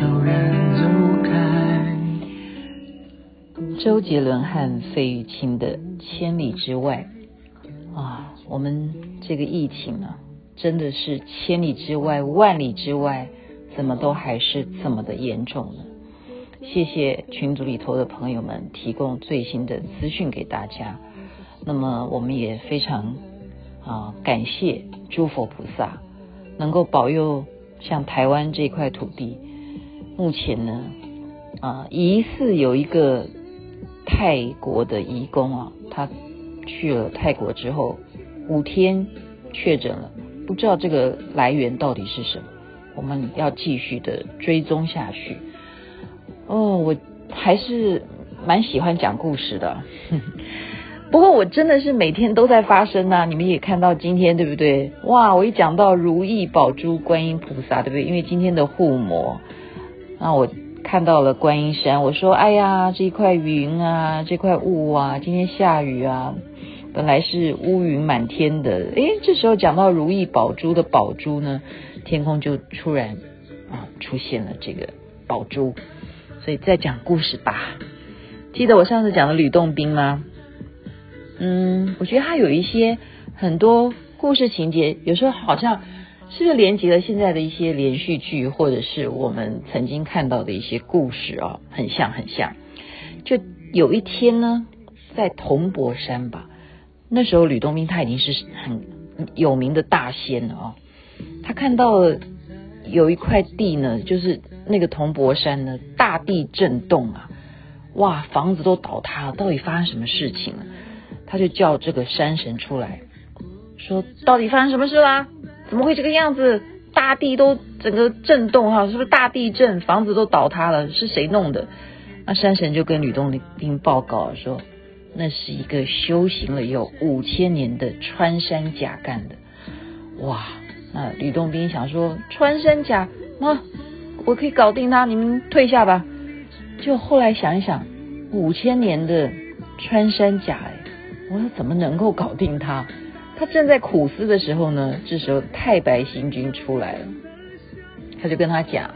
有人走开。周杰伦和费玉清的千里之外啊我们这个疫情啊真的是千里之外万里之外怎么都还是这么的严重呢？谢谢群组里头的朋友们提供最新的资讯给大家。那么我们也非常啊感谢诸佛菩萨能够保佑像台湾这块土地目前呢啊疑似有一个。泰国的移工啊，他去了泰国之后五天确诊了，不知道这个来源到底是什么，我们要继续的追踪下去。哦，我还是蛮喜欢讲故事的，不过我真的是每天都在发生啊！你们也看到今天对不对？哇，我一讲到如意宝珠观音菩萨，对不对？因为今天的护摩，那我。看到了观音山，我说：“哎呀，这一块云啊，这块雾啊，今天下雨啊，本来是乌云满天的。诶，这时候讲到如意宝珠的宝珠呢，天空就突然啊出现了这个宝珠。所以再讲故事吧。记得我上次讲的吕洞宾吗？嗯，我觉得他有一些很多故事情节，有时候好像。”是不是连接了现在的一些连续剧，或者是我们曾经看到的一些故事啊？很像，很像。就有一天呢，在铜锣山吧，那时候吕洞宾他已经是很有名的大仙了啊。他看到了有一块地呢，就是那个铜锣山呢，大地震动啊，哇，房子都倒塌了，到底发生什么事情了？他就叫这个山神出来，说到底发生什么事啦？怎么会这个样子？大地都整个震动哈，是不是大地震？房子都倒塌了，是谁弄的？那山神就跟吕洞宾报告说，那是一个修行了有五千年的穿山甲干的。哇！那吕洞宾想说，穿山甲，那我可以搞定他，你们退下吧。就后来想一想，五千年的穿山甲，哎，我怎么能够搞定他？他正在苦思的时候呢，这时候太白星君出来了，他就跟他讲：“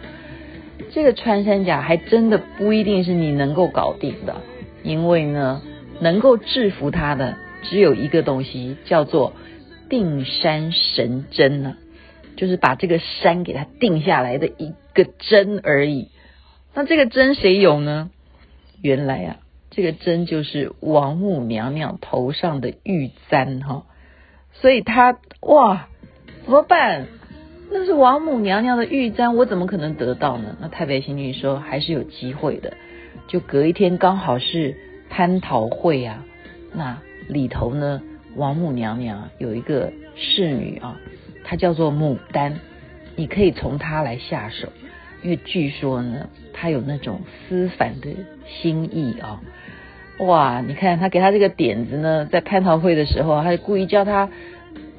这个穿山甲还真的不一定是你能够搞定的，因为呢，能够制服他的只有一个东西，叫做定山神针呢，就是把这个山给他定下来的一个针而已。那这个针谁有呢？原来啊，这个针就是王母娘娘头上的玉簪哈。”所以他哇，怎么办？那是王母娘娘的玉簪，我怎么可能得到呢？那太白星君说还是有机会的。就隔一天刚好是蟠桃会啊，那里头呢，王母娘娘有一个侍女啊，她叫做牡丹，你可以从她来下手，因为据说呢，她有那种思凡的心意啊。哇，你看他给他这个点子呢，在蟠桃会的时候，他就故意叫他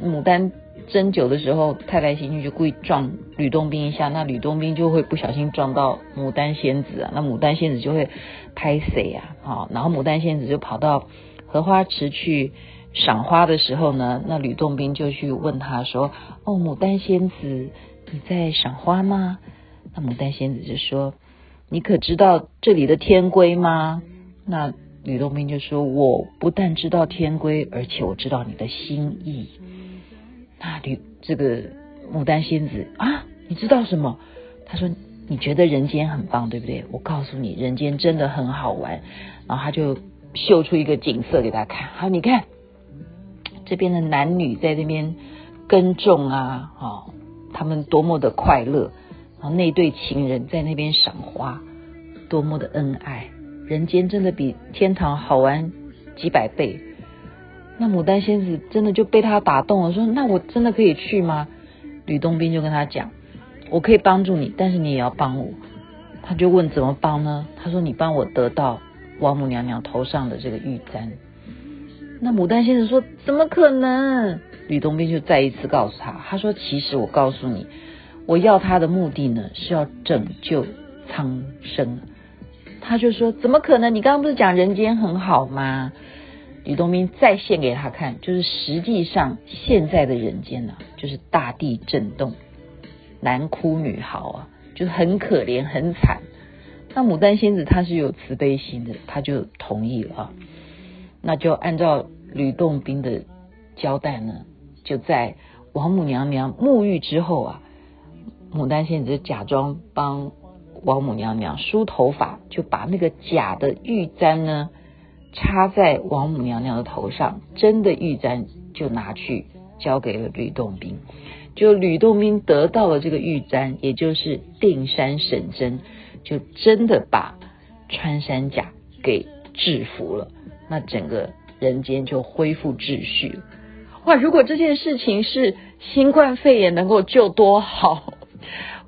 牡丹斟酒的时候，太白星君就故意撞吕洞宾一下，那吕洞宾就会不小心撞到牡丹仙子啊，那牡丹仙子就会拍谁啊？好，然后牡丹仙子就跑到荷花池去赏花的时候呢，那吕洞宾就去问他说：“哦，牡丹仙子，你在赏花吗？”那牡丹仙子就说：“你可知道这里的天规吗？”那吕洞宾就说：“我不但知道天规，而且我知道你的心意。”那吕这个牡丹仙子啊，你知道什么？他说：“你觉得人间很棒，对不对？我告诉你，人间真的很好玩。”然后他就秀出一个景色给大家看。好，你看这边的男女在那边耕种啊，哦，他们多么的快乐。然后那对情人在那边赏花，多么的恩爱。人间真的比天堂好玩几百倍。那牡丹仙子真的就被他打动了，说：“那我真的可以去吗？”吕洞宾就跟他讲：“我可以帮助你，但是你也要帮我。”他就问：“怎么帮呢？”他说：“你帮我得到王母娘娘头上的这个玉簪。”那牡丹仙子说：“怎么可能？”吕洞宾就再一次告诉他：“他说，其实我告诉你，我要他的目的呢，是要拯救苍生。”他就说：“怎么可能？你刚刚不是讲人间很好吗？”吕洞宾再现给他看，就是实际上现在的人间呢、啊，就是大地震动，男哭女嚎啊，就是很可怜很惨。那牡丹仙子她是有慈悲心的，她就同意了啊。那就按照吕洞宾的交代呢，就在王母娘娘沐浴之后啊，牡丹仙子假装帮王母娘娘梳头发，就把那个假的玉簪呢插在王母娘娘的头上，真的玉簪就拿去交给了吕洞宾。就吕洞宾得到了这个玉簪，也就是定山神针，就真的把穿山甲给制服了。那整个人间就恢复秩序。哇！如果这件事情是新冠肺炎能够救多好。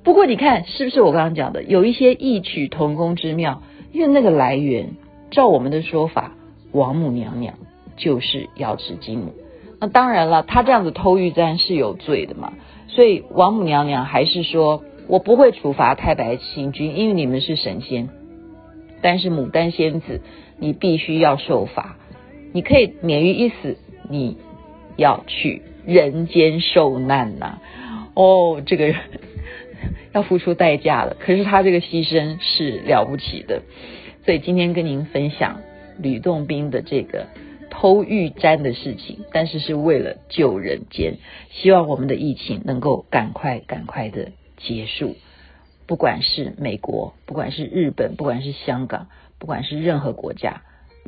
不过你看，是不是我刚刚讲的有一些异曲同工之妙？因为那个来源，照我们的说法，王母娘娘就是瑶池金母。那当然了，她这样子偷玉簪是有罪的嘛，所以王母娘娘还是说，我不会处罚太白星君，因为你们是神仙。但是牡丹仙子，你必须要受罚，你可以免于一死，你要去人间受难呐、哦，这个 要付出代价了，可是他这个牺牲是了不起的。所以今天跟您分享吕洞宾的这个。偷玉簪的事情，但是是为了救人间，希望我们的疫情能够赶快赶快的结束。不管是美国，不管是日本，不管是香港，不管是任何国家，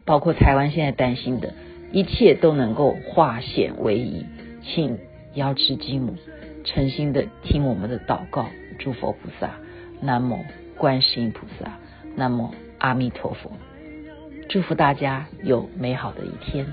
包括台湾现在担心的一切都能够化险为夷。请瑶池金母诚心的听我们的祷告，诸佛菩萨，南无观世音菩萨，南无阿弥陀佛。祝福大家有美好的一天。